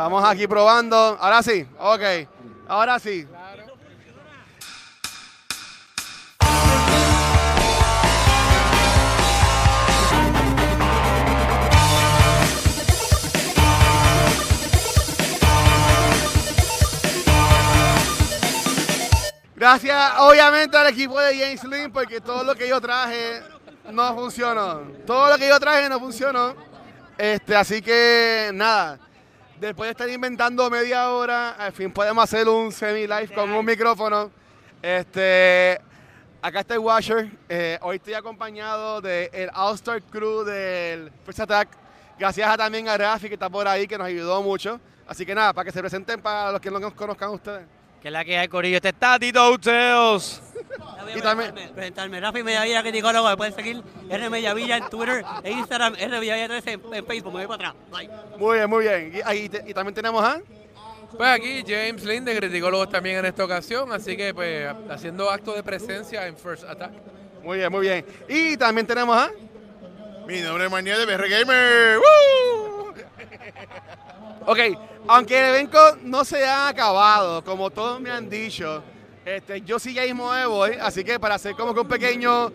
Estamos aquí probando. Ahora sí, ok. Ahora sí. Gracias, obviamente, al equipo de James Lynn, porque todo lo que yo traje no funcionó. Todo lo que yo traje no funcionó. Este, así que nada. Después de estar inventando media hora, al fin podemos hacer un semi-live con un micrófono. Este, acá está el Washer. Eh, hoy estoy acompañado del All-Star Crew del First Attack. Gracias a, también a Rafi que está por ahí, que nos ayudó mucho. Así que nada, para que se presenten para los que no nos conozcan ustedes. Que es la que hay, Corillo. Este está Tito Uteos. Y también- Presentarme, Rafi Medavilla, criticólogo, me pueden seguir R Medavilla en Twitter e Instagram, R Medavilla 13 en, en Facebook, me voy para atrás. Bye. Muy bien, muy bien. Y, ahí te- y también tenemos a... Pues aquí James Lynn de Criticólogos también en esta ocasión, así que pues haciendo acto de presencia en First Attack. Muy bien, muy bien. Y también tenemos a... Mi nombre es Manuel de BR Gamer. ¡Woo! Ok, aunque el evento no se ha acabado, como todos me han dicho, este, yo sí ya mismo me voy, así que para hacer como que un pequeño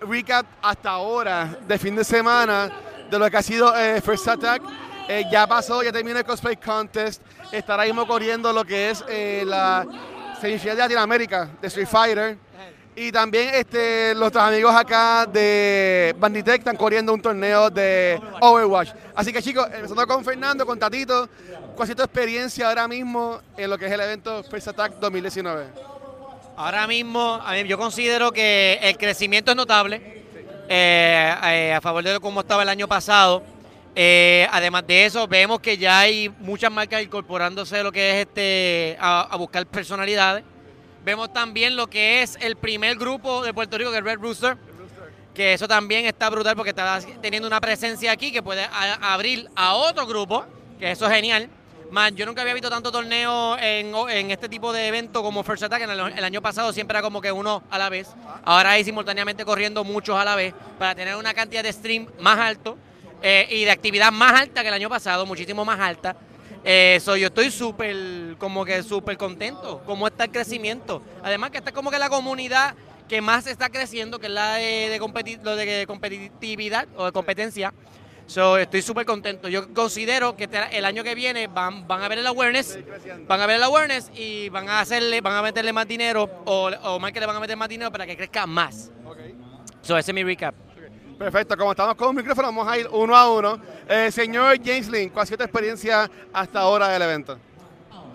recap hasta ahora de fin de semana de lo que ha sido eh, First Attack, eh, ya pasó, ya terminó el Cosplay Contest, está ahora mismo corriendo lo que es eh, la semifinal de Latinoamérica de Street Fighter. Y también este, nuestros amigos acá de Banditech están corriendo un torneo de Overwatch. Así que chicos, empezando con Fernando, con Tatito, ¿cuál es tu experiencia ahora mismo en lo que es el evento First Attack 2019? Ahora mismo, yo considero que el crecimiento es notable eh, eh, a favor de cómo estaba el año pasado. Eh, además de eso, vemos que ya hay muchas marcas incorporándose a lo que es este a buscar personalidades. Vemos también lo que es el primer grupo de Puerto Rico, que es Red Rooster, que eso también está brutal porque está teniendo una presencia aquí que puede abrir a otro grupo, que eso es genial. Más, yo nunca había visto tanto torneo en, este tipo de evento como First Attack. En el, el año pasado siempre era como que uno a la vez. Ahora hay simultáneamente corriendo muchos a la vez para tener una cantidad de stream más alto eh, y de actividad más alta que el año pasado, muchísimo más alta. Eh, so, yo estoy súper, como que súper contento, cómo está el crecimiento. Además que está como que la comunidad que más está creciendo, que es la de, de competi- lo de competitividad o de competencia. So, estoy súper contento. Yo considero que este- el año que viene van, van a ver el awareness, van a ver el awareness y van a hacerle, van a meterle más dinero o, o más que le van a meter más dinero para que crezca más. So, ese es mi recap. Perfecto, como estamos con un micrófono, vamos a ir uno a uno. Eh, señor James Lynn, ¿cuál ha sido tu experiencia hasta ahora del evento?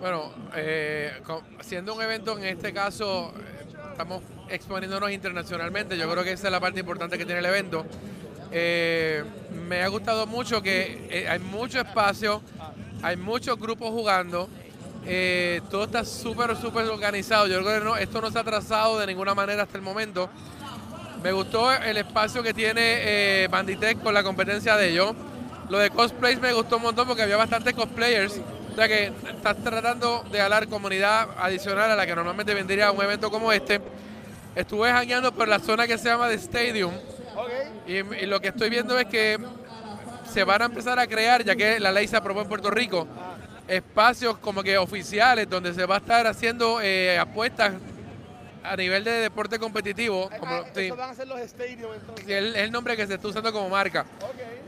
Bueno, eh, siendo un evento en este caso, eh, estamos exponiéndonos internacionalmente, yo creo que esa es la parte importante que tiene el evento. Me ha gustado mucho que hay mucho espacio, hay muchos grupos jugando, todo está súper, súper organizado. Yo creo que no, esto no se ha atrasado de ninguna manera hasta el momento. Me gustó el espacio que tiene eh, Banditech con la competencia de ellos. Lo de cosplays me gustó un montón porque había bastantes cosplayers. O sea que estás tratando de jalar comunidad adicional a la que normalmente vendría a un evento como este. Estuve jangueando por la zona que se llama The Stadium. Y, y lo que estoy viendo es que se van a empezar a crear, ya que la ley se aprobó en Puerto Rico, espacios como que oficiales donde se va a estar haciendo eh, apuestas a nivel de deporte competitivo. Como, sí. van a ser los stadiums entonces. Sí, es el, nombre que se está usando como marca.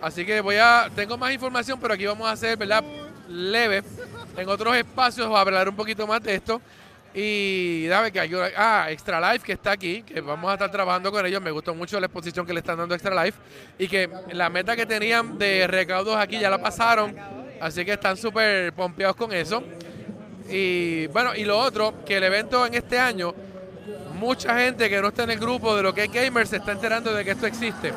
Así que voy a, tengo más información, pero aquí vamos a hacer, ¿verdad? Leve. En otros espacios voy a hablar un poquito más de esto. Y dame que ayuda. Ah, Extra Life que está aquí, que vamos a estar trabajando con ellos. Me gustó mucho la exposición que le están dando a Extra Life. Y que la meta que tenían de recaudos aquí ya la pasaron. Así que están súper pompeados con eso. Y bueno, y lo otro, que el evento en este año, mucha gente que no está en el grupo de lo que es gamers se está enterando de que esto existe.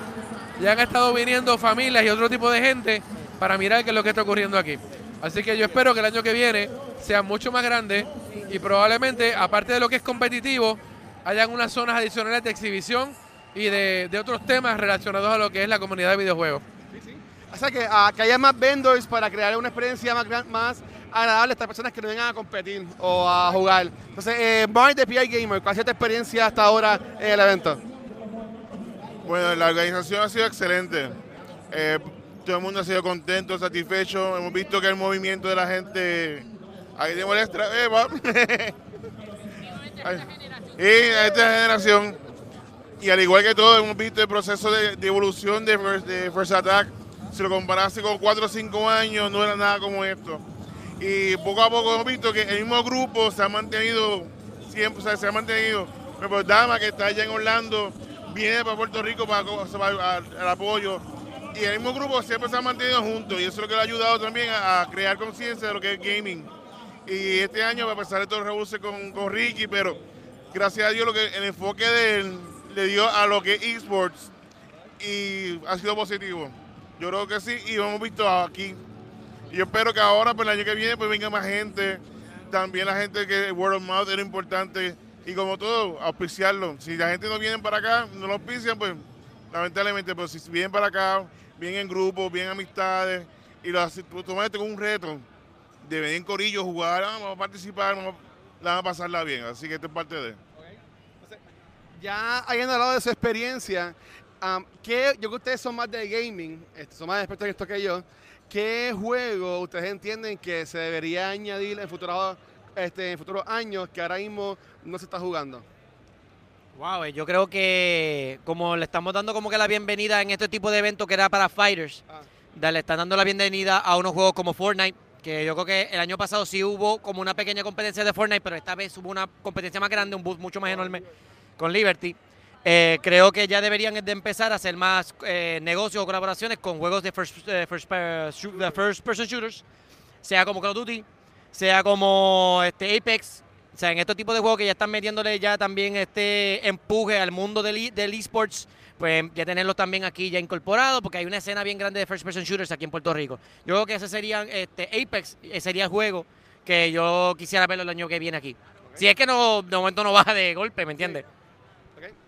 Ya han estado viniendo familias y otro tipo de gente para mirar qué es lo que está ocurriendo aquí. Así que yo espero que el año que viene sea mucho más grande y probablemente, aparte de lo que es competitivo, hayan unas zonas adicionales de exhibición y de, otros temas relacionados a lo que es la comunidad de videojuegos. O sea que, ah, que haya más vendors para crear una experiencia más, más agradable a estas personas que no vengan a competir o a jugar. Entonces, eh, Mark de PI Gamer, ¿cuál ha sido tu experiencia hasta ahora en el evento? Bueno, la organización ha sido excelente. Eh, Todo el mundo ha sido contento, satisfecho. Hemos visto que el movimiento de la gente. Ahí tenemos extra. eh. Y esta generación. Y al igual que todo, hemos visto el proceso de, evolución de First, de First Attack. Si lo comparase con 4 o 5 años, no era nada como esto. Y poco a poco hemos visto que el mismo grupo se ha mantenido, siempre se ha mantenido. Ejemplo, Dama, que está allá en Orlando, viene para Puerto Rico para, al apoyo. Y el mismo grupo siempre se ha mantenido juntos. Y eso es lo que le ha ayudado también a, crear conciencia de lo que es gaming. Y este año, a pesar de todo el rebuse con, con Ricky, pero gracias a Dios lo que el enfoque de él le dio a lo que es esports y ha sido positivo. Yo creo que sí, y hemos visto aquí. Y yo espero que ahora, pues el año que viene, pues venga más gente. También la gente que Word of Mouth era importante. Y como todo, auspiciarlo. Si la gente no viene para acá, no lo auspician, pues lamentablemente, pero si vienen para acá, vienen en grupos, vienen amistades, y lo tomas esto como un reto de venir en corillo, jugar, ah, vamos a participar, vamos a, pasarla bien. Así que esto es parte de. Ya habiendo hablado de su experiencia, ¿qué, yo que ustedes son más de gaming, este, son más expertos en esto que yo, ¿qué juego ustedes entienden que se debería añadir en futuros, este, en futuros años que ahora mismo no se está jugando? Wow, eh, yo creo que como le estamos dando como que la bienvenida en este tipo de eventos que era para fighters, Ah. le están dando la bienvenida a unos juegos como Fortnite, que yo creo que el año pasado sí hubo como una pequeña competencia de Fortnite, pero esta vez hubo una competencia más grande, un boost mucho más enorme con Liberty. Eh, creo que ya deberían de empezar a hacer más eh, negocios o colaboraciones con juegos de first, eh, first, person shooters, sea como Call of Duty, sea como este Apex, o sea, en estos tipos de juegos que ya están metiéndole ya también este empuje al mundo del, e- esports, pues ya tenerlos también aquí ya incorporados, porque hay una escena bien grande de first person shooters aquí en Puerto Rico. Yo creo que ese sería este Apex, eh, sería el juego que yo quisiera verlo el año que viene aquí. Si es que no, de momento no baja de golpe, ¿me entiendes?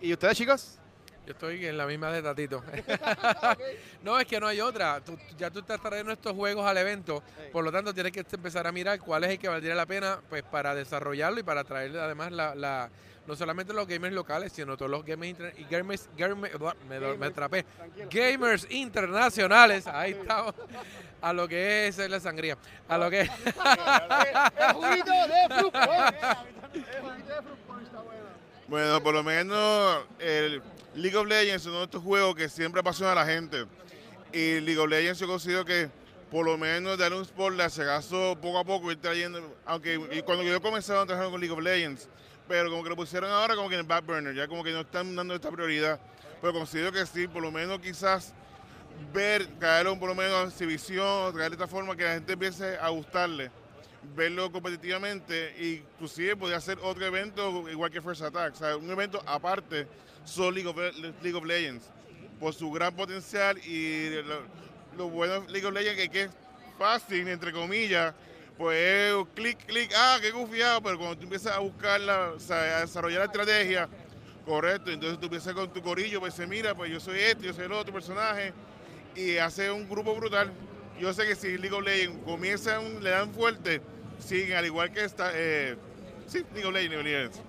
¿Y ustedes, chicos? Yo estoy en la misma de Tatito. no, es que no hay otra. Tú- ya tú estás trayendo estos juegos al evento, por lo tanto tienes que empezar a mirar cuál es el que valdría la pena pues para desarrollarlo y para traerle además la, la- no solamente los gamers locales, sino todos los gamers, y gamers, gamers- me. Gamers internacionales, ahí estamos, a lo que es la sangría, a lo que Bueno, por lo menos el League of Legends es uno de estos juegos que siempre apasiona a la gente. Y League of Legends yo considero que por lo menos darle un sport le hace caso poco a poco ir trayendo, aunque y cuando yo comencé a trabajar con League of Legends, pero como que lo pusieron ahora como que en el back burner, ya como que no están dando esta prioridad. Pero considero que sí, por lo menos quizás ver, traerlo por lo menos exhibición, traer de esta forma que la gente empiece a gustarle, verlo competitivamente y inclusive podría hacer otro evento igual que First Attack, o sea, un evento aparte, solo League of, Legends, por su gran potencial y lo, lo bueno de League of Legends que, que es fácil, entre comillas, pues es clic, clic, ah, qué confiado, pero cuando tú empiezas a buscarla, o sea, a desarrollar la estrategia, correcto, entonces tú empiezas con tu corillo, pues se mira, pues yo soy este, yo soy el otro personaje, y hace un grupo brutal. Yo sé que si League of Legends comienza, un- le dan fuerte, siguen, al igual que esta, eh, sí, League of Legends, Legends.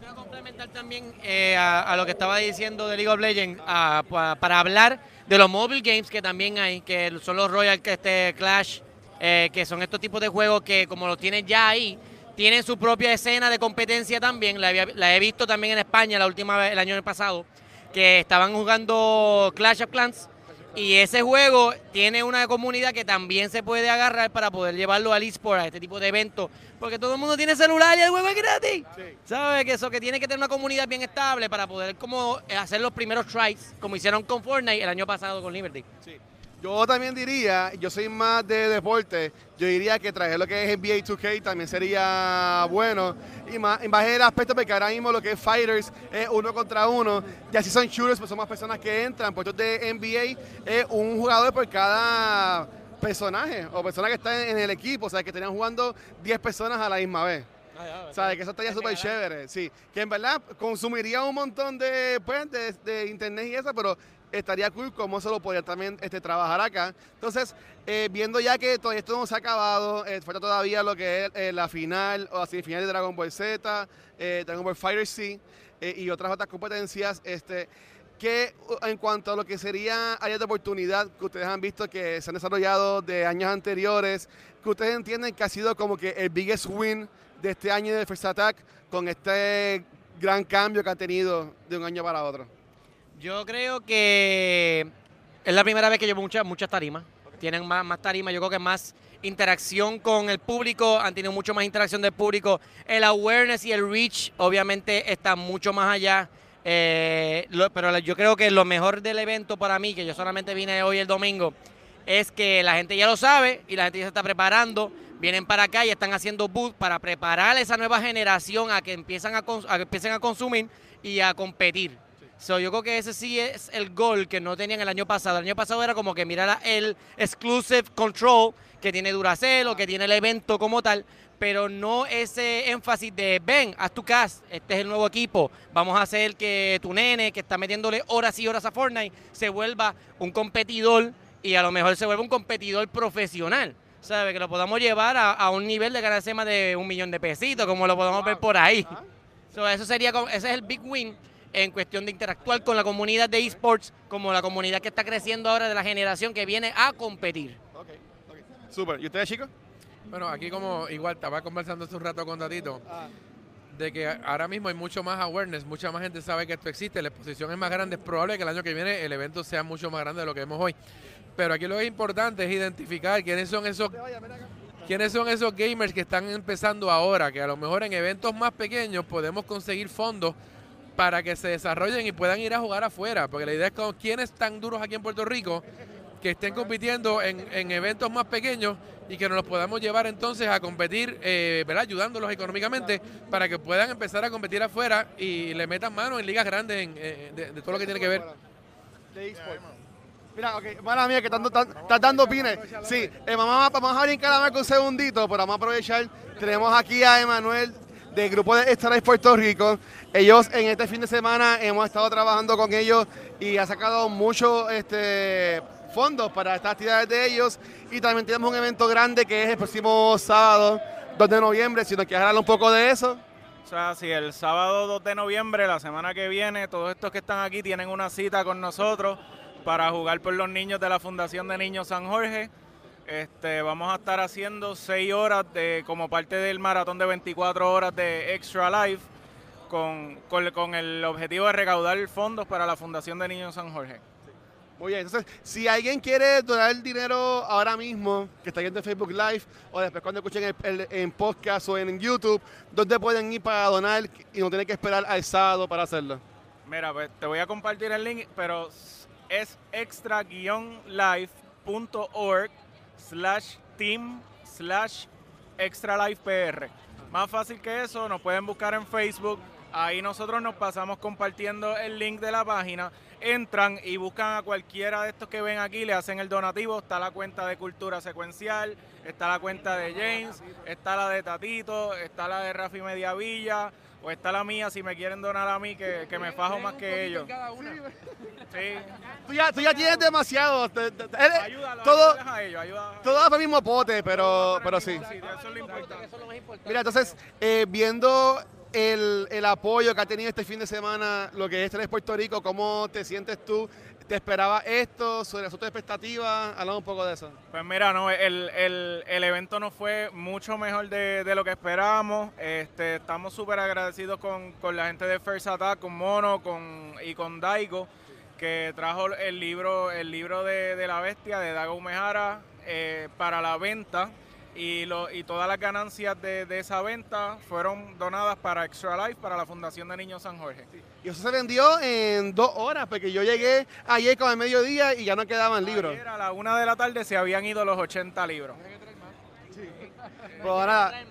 Quiero complementar también eh, a, a lo que estaba diciendo de League of Legends a- pa- para hablar de los mobile games que también hay, que son los Royal este Clash, eh, que son estos tipos de juegos que como los tienen ya ahí, tienen su propia escena de competencia también. La, la he visto también en España la última vez, el año pasado, que estaban jugando Clash of Clans. Y ese juego tiene una comunidad que también se puede agarrar para poder llevarlo al eSport, a este tipo de eventos. Porque todo el mundo tiene celular y el juego es gratis. ¿Sabes? Que eso que tiene que tener una comunidad bien estable para poder como hacer los primeros tries, como hicieron con Fortnite el año pasado con Liberty. Yo también diría, yo soy más de deporte, yo diría que traer lo que es NBA 2K también sería bueno. Y más, en el aspecto porque ahora mismo lo que es fighters es uno contra uno. Y así son shooters, pues son más personas que entran. Puestos de NBA es un jugador por cada personaje o persona que está en el equipo. O sea, que estarían jugando 10 personas a la misma vez. ¿Sabes? Que eso estaría súper chévere. Sí, que en verdad consumiría un montón de, pues, de, de internet y eso, pero estaría cool cómo se lo podría también este, trabajar acá. Entonces, eh, viendo ya que todo esto no se ha acabado, eh, falta todavía lo que es eh, la final o la semifinal de Dragon Ball Z, Dragon Ball Fighter C y otras otras competencias. Este, que uh, en cuanto a lo que sería áreas de oportunidad que ustedes han visto que se han desarrollado de años anteriores, que ustedes entienden que ha sido como que el biggest win de este año de First Attack con este gran cambio que ha tenido de un año para otro? Yo creo que es la primera vez que llevo muchas muchas tarimas. Tienen más, más tarimas, yo creo que más interacción con el público, han tenido mucho más interacción del público. El awareness y el reach obviamente está mucho más allá. Eh, lo- pero yo creo que lo mejor del evento para mí, que yo solamente vine hoy el domingo, es que la gente ya lo sabe y la gente ya se está preparando. Vienen para acá y están haciendo booth para preparar a esa nueva generación a que, empiezan a, a que empiecen a consumir y a competir. So, yo creo que ese sí es el gol que no tenían el año pasado. El año pasado era como que mirar el exclusive control que tiene Duracell o que tiene el evento como tal, pero no ese énfasis de ven, haz tu cast, este es el nuevo equipo, vamos a hacer que tu nene que está metiéndole horas y horas a Fortnite se vuelva un competidor y a lo mejor se vuelva un competidor profesional. ¿Sabe? Que lo podamos llevar a, a un nivel de ganarse más de un millón de pesitos, como lo podemos ver por ahí. So, eso sería, ese es el big win en cuestión de interactuar con la comunidad de esports, como la comunidad que está creciendo ahora de la generación que viene a competir. Ok, ok. Super. ¿Y ustedes, chicos? Bueno, aquí como igual estaba conversando hace un rato con Tatito, Ah. de que ahora mismo hay mucho más awareness, mucha más gente sabe que esto existe, la exposición es más grande, es probable que el año que viene el evento sea mucho más grande de lo que vemos hoy. Pero aquí lo que es importante es identificar quiénes son esos quiénes son esos gamers que están empezando ahora, que a lo mejor en eventos más pequeños podemos conseguir fondos para que se desarrollen y puedan ir a jugar afuera, porque la idea es con quiénes están duros aquí en Puerto Rico que estén compitiendo en, en eventos más pequeños y que nos los podamos llevar entonces a competir, eh, ¿verdad? ayudándolos económicamente para que puedan empezar a competir afuera y le metan mano en ligas grandes en, eh, de, todo lo que tiene que ver. Mira, ok, mala mía, que estás tan- estás dando opines. Sí, eh, a, vamos a brincar a Marco un segundito, pero vamos a aprovechar. Tenemos aquí a Emanuel del grupo de Life Puerto Rico. Ellos en este fin de semana hemos estado trabajando con ellos y ha sacado muchos este, fondos para estas actividades de ellos. Y también tenemos un evento grande que es el próximo sábado, 2 de noviembre. Si nos quieres hablar un poco de eso. O sea, si el sábado 2 de noviembre, la semana que viene, todos estos que están aquí tienen una cita con nosotros para jugar por los niños de la Fundación de Niños San Jorge. Este, vamos a estar haciendo 6 horas de, como parte del maratón de 24 horas de Extra Life con, con, con el objetivo de recaudar fondos para la Fundación de Niños San Jorge. Muy bien, entonces, si alguien quiere donar el dinero ahora mismo, que está viendo en Facebook Live, o después cuando escuchen el, el- en podcast o en YouTube, ¿dónde pueden ir para donar y no tienen que esperar al sábado para hacerlo? Mira, pues te voy a compartir el link, pero es extra-life.org slash team slash extralifepr. Más fácil que eso, nos pueden buscar en Facebook. Ahí nosotros nos pasamos compartiendo el link de la página. Entran y buscan a cualquiera de estos que ven aquí, le hacen el donativo. Está la cuenta de Cultura Secuencial, está la cuenta de James, está la de Tatito, está la de Rafi Mediavilla, o está la mía si me quieren donar a mí, que, que me fajo más que ellos. Sí. Tú ya, tú ya tienes demasiado. te- te- te- eres- Ayúdalo, todo, ayúdales a ellos, todo va para el mismo pote, pero, pero sí. Sí, eso es lo importante. Mira, entonces, eh, viendo el, el apoyo que ha tenido este fin de semana, lo que es Tres Puerto Rico, ¿cómo te sientes tú? ¿Te esperabas esto? ¿Sobre tus expectativas? Hablamos un poco de eso. Pues mira, no, el, el- el evento nos fue mucho mejor de, de lo que esperábamos. Este, estamos súper agradecidos con, con la gente de First Attack, con Mono con, y con Daigo, que trajo el libro, el libro de, de la bestia de Dago Umehara eh, para la venta. Y, lo, y todas las ganancias de, de esa venta fueron donadas para Extra Life, para la Fundación de Niños San Jorge. Y eso se vendió en dos horas, porque yo llegué ayer como al mediodía y ya no quedaban libros. Ayer a la una de la tarde se habían ido los 80 libros. Pero nada,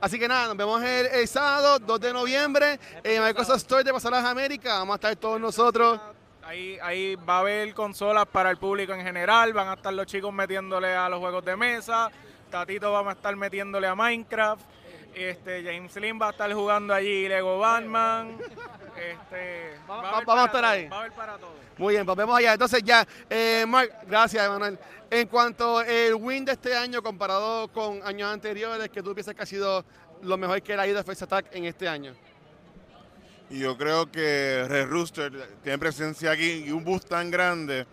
así que nada, nos vemos el, el sábado, 2 de noviembre, en Microsoft Store de Pasadas América. Vamos a estar todos nosotros. Ahí, ahí va a haber consolas para el público en general, van a estar los chicos metiéndole a los juegos de mesa, Tatito va a estar metiéndole a Minecraft, este, James Lynn va a estar jugando allí Lego Batman, este, va Va- haber vamos a estar todo, ahí. Va a haber para todos. Muy bien, pues vemos allá. Entonces ya, eh, Mark, gracias, Emanuel. En cuanto al win de este año comparado con años anteriores, que tú piensas que ha sido lo mejor que le ha ido a First Attack en este año. Y yo creo que Red Rooster tiene presencia aquí y un bus tan grande.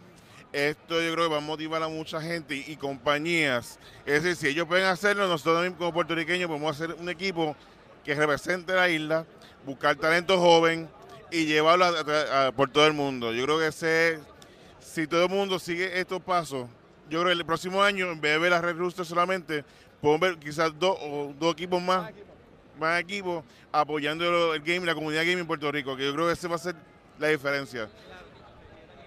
Esto yo creo que va a motivar a mucha gente y, y compañías. Es decir, si ellos pueden hacerlo, nosotros también como puertorriqueños podemos hacer un equipo que represente la isla, buscar talento joven y llevarlo por todo el mundo. Yo creo que ese, si todo el mundo sigue estos pasos, yo creo que el próximo año, en vez de ver a Red Rooster solamente, podemos ver quizás dos o dos equipos más, más equipos apoyando el game, la comunidad game en Puerto Rico, que yo creo que ese va a ser la diferencia.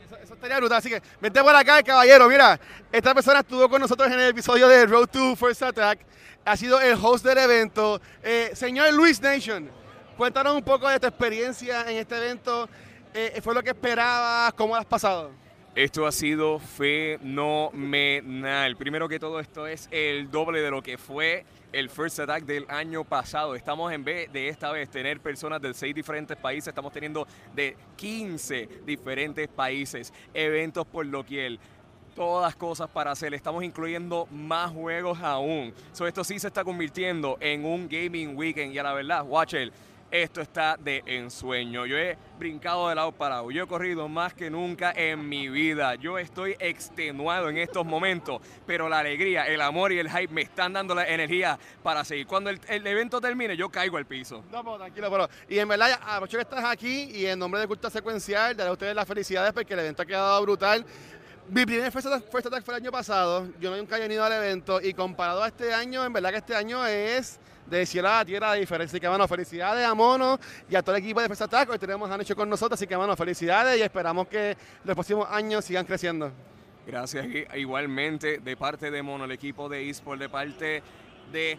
Eso, eso estaría brutal. Así que vente por acá, caballero. Mira, esta persona estuvo con nosotros en el episodio de Road to First Attack. Ha sido el host del evento. Eh, señor Luis Nation, cuéntanos un poco de tu experiencia en este evento. Eh, ¿Fue lo que esperabas? ¿Cómo lo has pasado? Esto ha sido fenomenal. Primero que todo, esto es el doble de lo que fue el First Attack del año pasado. Estamos en vez de esta vez tener personas de seis diferentes países, estamos teniendo de 15 diferentes países, eventos por doquier. Todas cosas para hacer, estamos incluyendo más juegos aún. So, esto sí se está convirtiendo en un gaming weekend y a la verdad, Watcher, esto está de ensueño. Yo he brincado de lado para lado. Yo he corrido más que nunca en mi vida. Yo estoy extenuado en estos momentos, pero la alegría, el amor y el hype me están dando la energía para seguir. Cuando el, evento termine, yo caigo al piso. No, pero tranquilo, pero. Y en verdad, aprovecho que estás aquí y en nombre de Cultura Secuencial, daré a ustedes las felicidades porque el evento ha quedado brutal. Mi primer First Attack, First Attack fue el año pasado. Yo nunca había ido al evento y comparado a este año, en verdad que este año es de cielo a la tierra de diferencia. Así que, bueno, felicidades a Mono y a todo el equipo de First Attack. Hoy tenemos a Nacho con nosotros, así que, bueno, felicidades y esperamos que los próximos años sigan creciendo. Gracias igualmente de parte de Mono, el equipo de eSport, de parte de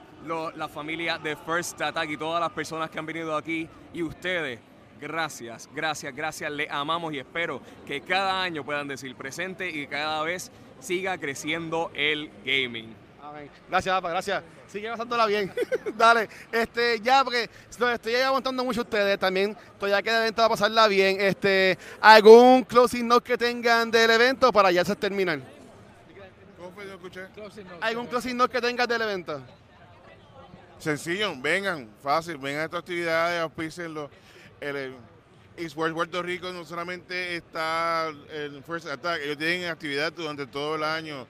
la familia de First Attack y todas las personas que han venido aquí y ustedes. Gracias, gracias, gracias. Le amamos y espero que cada año puedan decir presente y cada vez siga creciendo el gaming. Amén. Gracias, papá, gracias. Sigue pasándola bien. Dale, este, ya, porque lo estoy aguantando mucho a ustedes también. Estoy aquí del evento a pasarla bien. Este, ¿Algún closing note que tengan del evento para ya se terminar? ¿Cómo fue? No escuché. ¿Algún closing note que tengas del evento? Sencillo, vengan, fácil, vengan a estas actividades, auspícenlo. El, eSports Puerto Rico no solamente está el First Attack, ellos tienen actividad durante todo el año.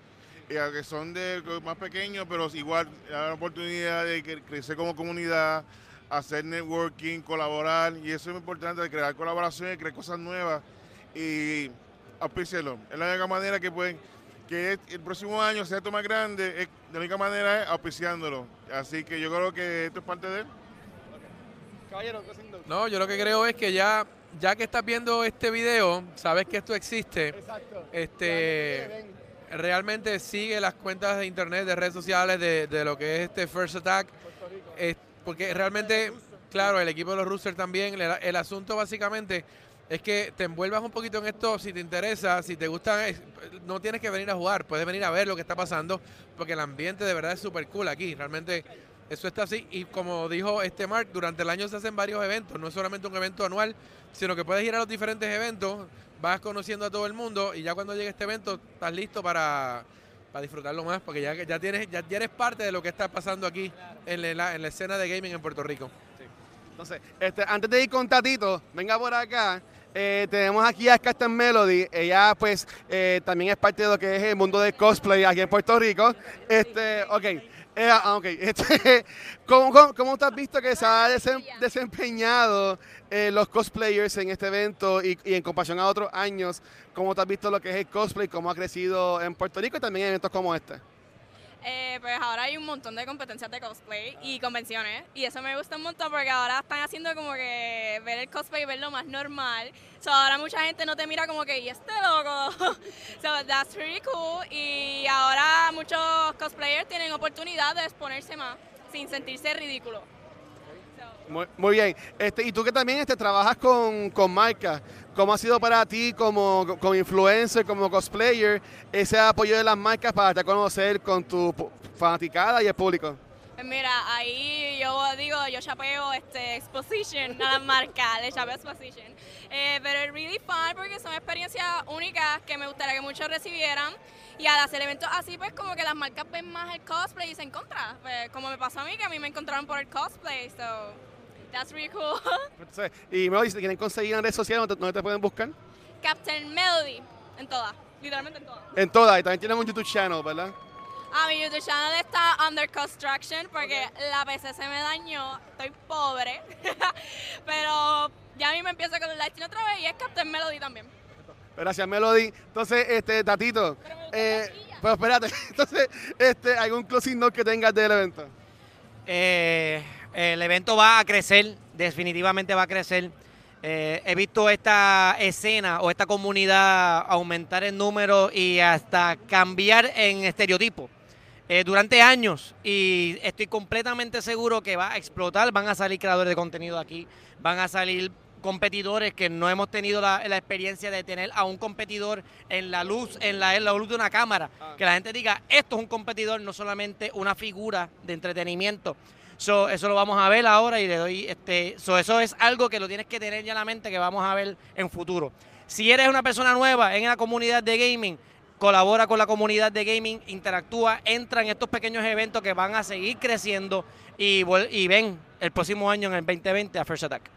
Y aunque son de más pequeños, pero igual hay la oportunidad de crecer como comunidad, hacer networking, colaborar, y eso es muy importante, crear colaboraciones, crear cosas nuevas y auspícienlo. Es la única manera que pueden que el próximo año sea esto más grande, es, la única manera es auspiciándolo. Así que yo creo que esto es parte de él. Caballero. No, yo lo que creo es que ya, ya que estás viendo este video, sabes que esto existe. Exacto. Este, realmente sigue las cuentas de internet, de redes sociales de, de lo que es este First Attack. Es- porque realmente, claro, el equipo de los Roosters también. El, el asunto básicamente es que te envuelvas un poquito en esto si te interesa, si te gusta. es- No tienes que venir a jugar, puedes venir a ver lo que está pasando, porque el ambiente de verdad es súper cool aquí. Realmente eso está así. Y como dijo este Mark, durante el año se hacen varios eventos, no es solamente un evento anual, sino que puedes ir a los diferentes eventos, vas conociendo a todo el mundo y ya cuando llegue este evento estás listo para, para disfrutarlo más, porque ya, ya, tienes, ya, eres parte de lo que está pasando aquí en la, en la escena de gaming en Puerto Rico. Entonces, este, antes de ir con Tatito, venga por acá. eh, tenemos aquí a Captain Melody. Ella, pues, eh, también es parte de lo que es el mundo del cosplay aquí en Puerto Rico. Este, ok. Eh, ah, ok. Este, ¿cómo, cómo, cómo te has visto que se ha desem- desempeñado eh, los cosplayers en este evento y, y en comparación a otros años? ¿Cómo te has visto lo que es el cosplay? ¿Cómo ha crecido en Puerto Rico y también en eventos como este? Eh, pues ahora hay un montón de competencias de cosplay y convenciones y eso me gusta un montón porque ahora están haciendo como que ver el cosplay y verlo más normal. So, ahora mucha gente no te mira como que, ¿y este loco? so that's pretty cool y ahora muchos cosplayers tienen oportunidad de exponerse más sin sentirse ridículo. Muy, bien. Este, y tú que también este, trabajas con, con marcas, ¿cómo ha sido para ti como, como influencer, como cosplayer, ese apoyo de las marcas para darte a conocer con tu fanaticada y el público? Mira, ahí yo digo, yo chapeo este Exposition a la marca, le chapeo Exposition. Eh, pero es really fun porque son experiencias únicas que me gustaría que muchos recibieran. Y al hacer eventos así, pues como que las marcas ven más el cosplay y se encuentran. Pues, como me pasó a mí, que a mí me encontraron por el cosplay. So, That's really cool. Entonces, y Melody, si te quieren conseguir en redes sociales, ¿dónde te, dónde te pueden buscar? Captain Melody, en todas, literalmente en todas. En todas. Y también tienen un YouTube channel, ¿verdad? Ah, mi YouTube channel está under construction porque la PC se me dañó, estoy pobre, pero ya a mí me empiezo con el livestream otra vez y es Captain Melody también. Gracias, Melody. Entonces, este, Tatito. Eh, pero espérate. Entonces, este, ¿algún closing note que tengas del evento? Eh, el evento va a crecer, definitivamente va a crecer. Eh, he visto esta escena o esta comunidad aumentar en número y hasta cambiar en estereotipos eh, durante años y estoy completamente seguro que va a explotar, van a salir creadores de contenido aquí, van a salir competidores que no hemos tenido la, la experiencia de tener a un competidor en la luz, en la, en la luz de una cámara, que la gente diga, esto es un competidor, no solamente una figura de entretenimiento. So, eso lo vamos a ver ahora y le doy este. So, eso es algo que lo tienes que tener ya en la mente que vamos a ver en futuro. Si eres una persona nueva en la comunidad de gaming, colabora con la comunidad de gaming, interactúa, entra en estos pequeños eventos que van a seguir creciendo y, y ven el próximo año en el 2020 a First Attack.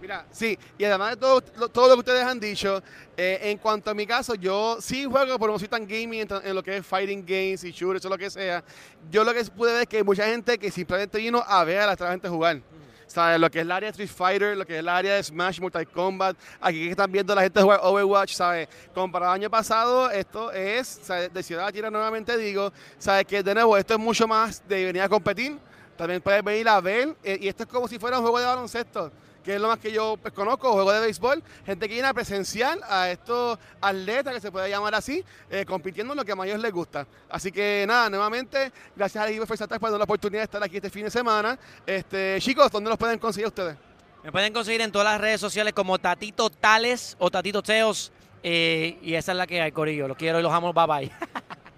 Mira, sí, y además de todo todo lo que ustedes han dicho, eh, en cuanto a mi caso, yo sí juego, pero no gaming en, en lo que es fighting games y shooters o lo que sea. Yo lo que pude ver es que hay mucha gente que simplemente vino a ver a la otra gente jugar. ¿Sabes? Lo que es el área de Street Fighter, lo que es el área de Smash, Mortal Kombat. Aquí que están viendo la gente jugar Overwatch, ¿sabes? Comparado al año pasado, esto es, ¿sabes? De Ciudad Tierra nuevamente digo, ¿sabes? Que de nuevo, esto es mucho más de venir a competir. También puedes venir a ver, eh, y esto es como si fuera un juego de baloncesto que es lo más que yo pues, conozco, juego de béisbol, gente que viene a presenciar a estos atletas, que se puede llamar así, eh, compitiendo en lo que a ellos les gusta. Así que nada, nuevamente, gracias a First Attack por darnos la oportunidad de estar aquí este fin de semana. Este, chicos, ¿dónde los pueden conseguir ustedes? Me pueden conseguir en todas las redes sociales como Tatito Tales o Tatito Teos. eh, y esa es la que hay, Corillo. Los quiero y los amo. Bye bye.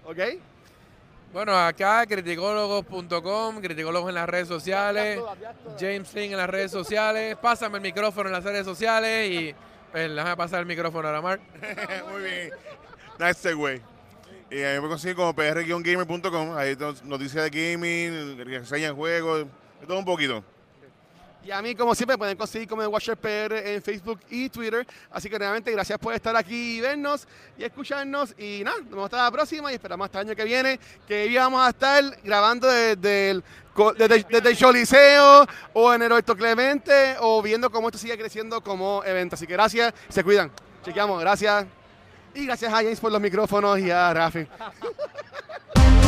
¿Ok? Bueno, acá criticólogos.com, criticólogos en las redes sociales, James Lin en las redes sociales. Pásame el micrófono en las redes sociales y pues, déjame pasar el micrófono a Mar. Muy bien. Nice segue. Y ahí me consiguen como pr-gamer.com. Ahí noticias de gaming, reseñas de juegos, todo un poquito. Y a mí, como siempre, pueden conseguir como el Watcher PR en Facebook y Twitter. Así que realmente gracias por estar aquí y vernos y escucharnos. Y nada, nos vemos hasta la próxima y esperamos hasta el año que viene, que hoy vamos a estar grabando desde el, desde el Choliseo o en el Roberto Clemente o viendo cómo esto sigue creciendo como evento. Así que gracias, se cuidan. Chequeamos, gracias. Y gracias a James por los micrófonos y a Rafi.